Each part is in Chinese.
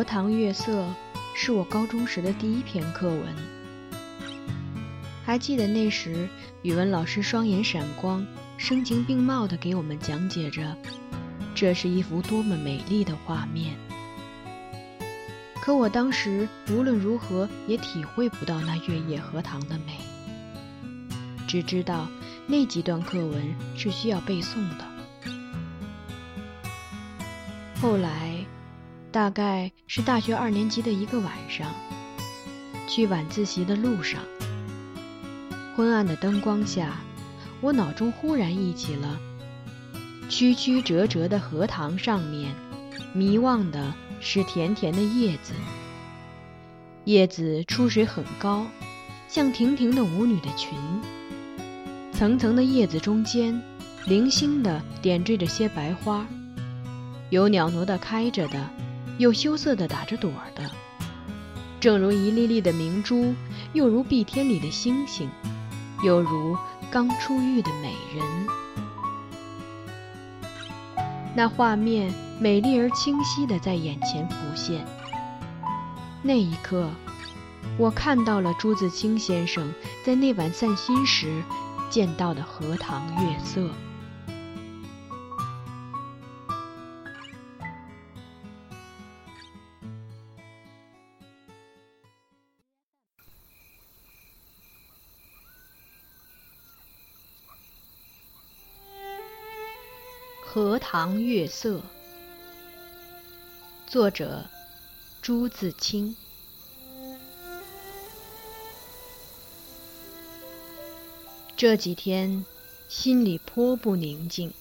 荷塘月色》是我高中时的第一篇课文。还记得那时，语文老师双眼闪光，声情并茂地给我们讲解着，这是一幅多么美丽的画面。可我当时无论如何也体会不到那月夜荷塘的美，只知道那几段课文是需要背诵的。后来，大概是大学二年级的一个晚上，去晚自习的路上，昏暗的灯光下，我脑中忽然忆起了曲曲折折的荷塘上面，迷望的是甜甜的叶子。叶子出水很高，像亭亭的舞女的裙。层层的叶子中间，零星的点缀着些白花。有袅娜的开着的，有羞涩的打着朵儿的，正如一粒粒的明珠，又如碧天里的星星，又如刚出浴的美人。那画面美丽而清晰的在眼前浮现。那一刻，我看到了朱自清先生在那晚散心时见到的荷塘月色。荷塘月色，作者朱自清。这几天心里颇不宁静。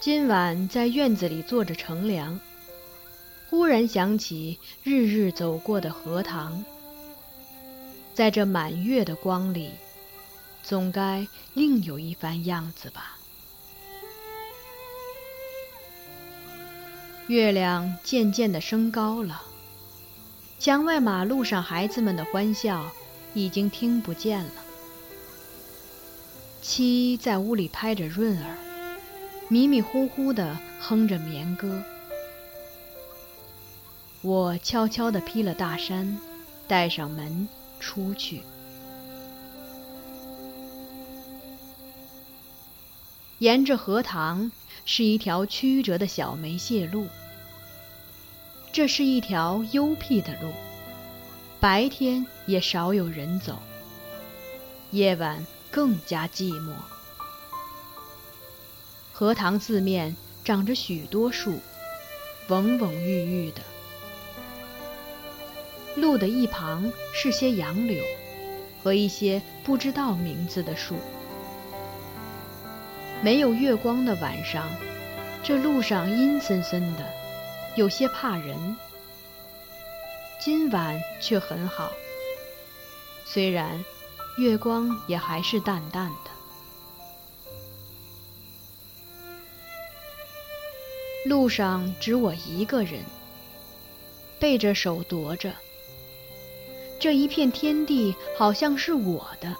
今晚在院子里坐着乘凉，忽然想起日日走过的荷塘，在这满月的光里，总该另有一番样子吧。月亮渐渐的升高了，墙外马路上孩子们的欢笑已经听不见了。七在屋里拍着润儿，迷迷糊糊的哼着眠歌。我悄悄地披了大衫，带上门出去。沿着荷塘。是一条曲折的小梅屑路，这是一条幽僻的路，白天也少有人走，夜晚更加寂寞。荷塘四面长着许多树，蓊蓊郁郁的。路的一旁是些杨柳，和一些不知道名字的树。没有月光的晚上，这路上阴森森的，有些怕人。今晚却很好，虽然月光也还是淡淡的。路上只我一个人，背着手踱着。这一片天地好像是我的。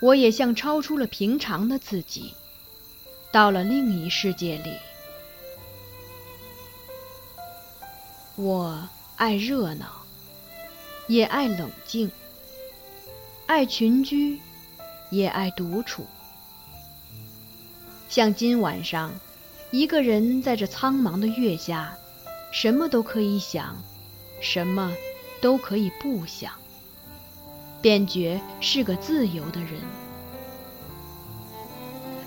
我也像超出了平常的自己，到了另一世界里。我爱热闹，也爱冷静；爱群居，也爱独处。像今晚上，一个人在这苍茫的月下，什么都可以想，什么都可以不想。便觉是个自由的人。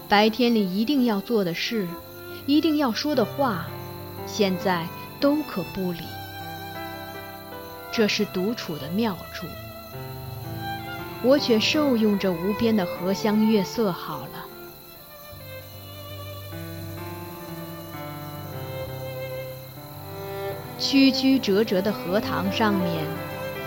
白天里一定要做的事，一定要说的话，现在都可不理。这是独处的妙处。我却受用这无边的荷香月色好了。曲曲折折的荷塘上面。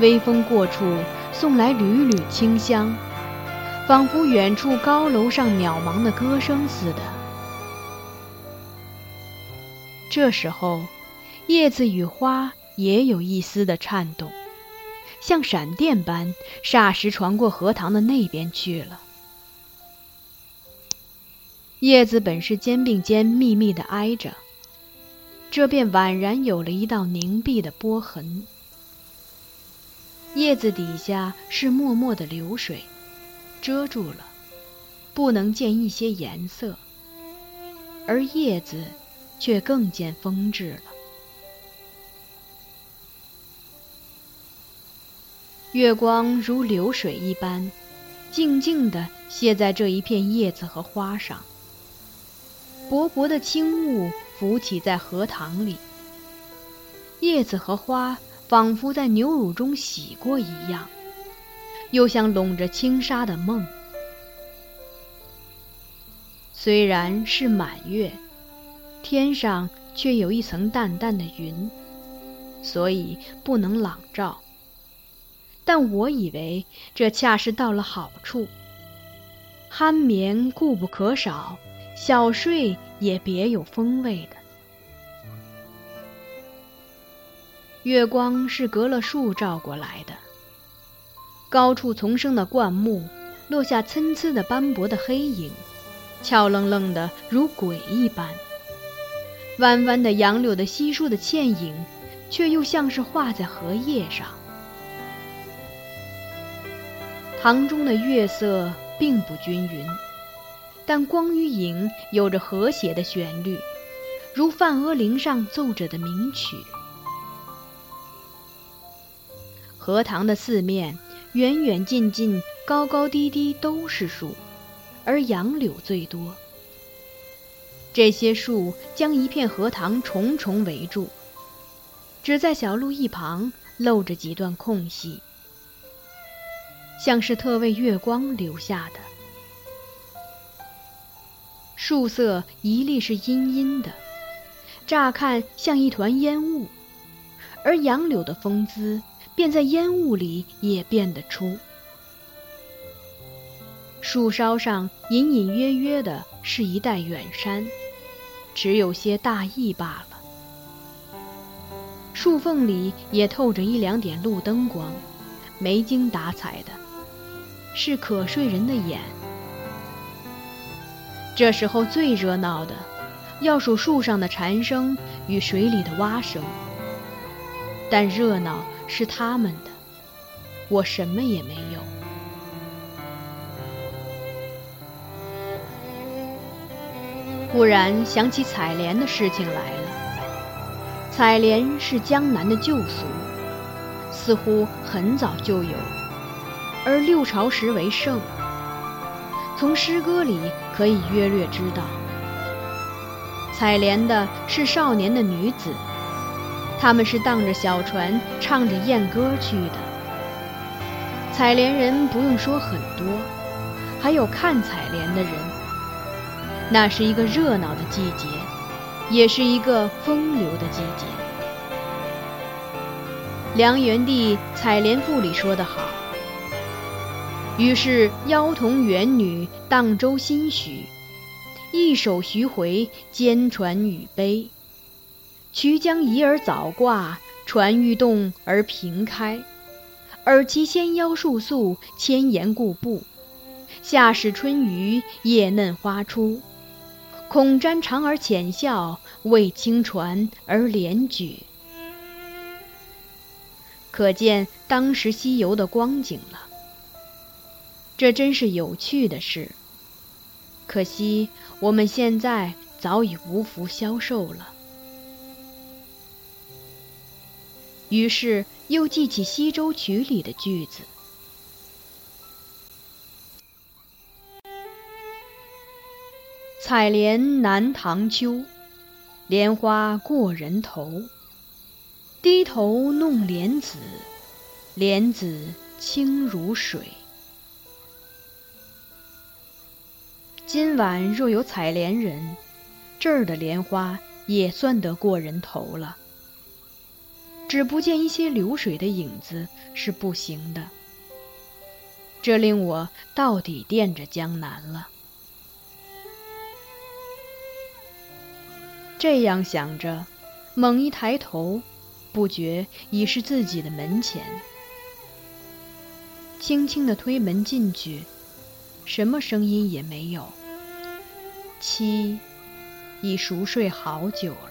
微风过处，送来缕缕清香，仿佛远处高楼上渺茫的歌声似的。这时候，叶子与花也有一丝的颤动，像闪电般，霎时传过荷塘的那边去了。叶子本是肩并肩密密的挨着，这便宛然有了一道凝碧的波痕。叶子底下是脉脉的流水，遮住了，不能见一些颜色，而叶子却更见风致了。月光如流水一般，静静地泻在这一片叶子和花上。薄薄的轻雾浮起在荷塘里，叶子和花仿佛在牛乳中洗过一样，又像笼着轻纱的梦。虽然是满月，天上却有一层淡淡的云，所以不能朗照。但我以为这恰是到了好处，酣眠固不可少。小睡也别有风味的。月光是隔了树照过来的，高处丛生的灌木落下参差的斑驳的黑影，俏愣愣的如鬼一般。弯弯的杨柳的稀疏的倩影，却又像是画在荷叶上。塘中的月色并不均匀。但光与影有着和谐的旋律，如梵阿玲上奏着的名曲。荷塘的四面，远远近近，高高低低都是树，而杨柳最多。这些树将一片荷塘重重围住，只在小路一旁露着几段空隙，像是特为月光留下的。树色一粒是阴阴的，乍看像一团烟雾，而杨柳的风姿便在烟雾里也变得出。树梢上隐隐约约的是一带远山，只有些大意罢了。树缝里也透着一两点路灯光，没精打采的，是可睡人的眼。这时候最热闹的，要数树上的蝉声与水里的蛙声。但热闹是他们的，我什么也没有。忽然想起采莲的事情来了。采莲是江南的旧俗，似乎很早就有，而六朝时为盛。从诗歌里可以约略知道，采莲的是少年的女子，他们是荡着小船，唱着艳歌去的。采莲人不用说很多，还有看采莲的人。那是一个热闹的季节，也是一个风流的季节。梁元帝《采莲赋》里说得好。于是妖童元女荡舟心许，一首徐回兼传语悲。渠将移而早挂，船欲动而平开。尔其纤腰束素，千岩固步。夏始春余，叶嫩花初。恐沾长而浅笑，为轻船而怜举。可见当时西游的光景了。这真是有趣的事。可惜我们现在早已无福消受了。于是又记起《西洲曲》里的句子：“采莲南塘秋，莲花过人头。低头弄莲子，莲子清如水。”今晚若有采莲人，这儿的莲花也算得过人头了。只不见一些流水的影子是不行的，这令我到底惦着江南了。这样想着，猛一抬头，不觉已是自己的门前。轻轻的推门进去，什么声音也没有。妻已熟睡好久了。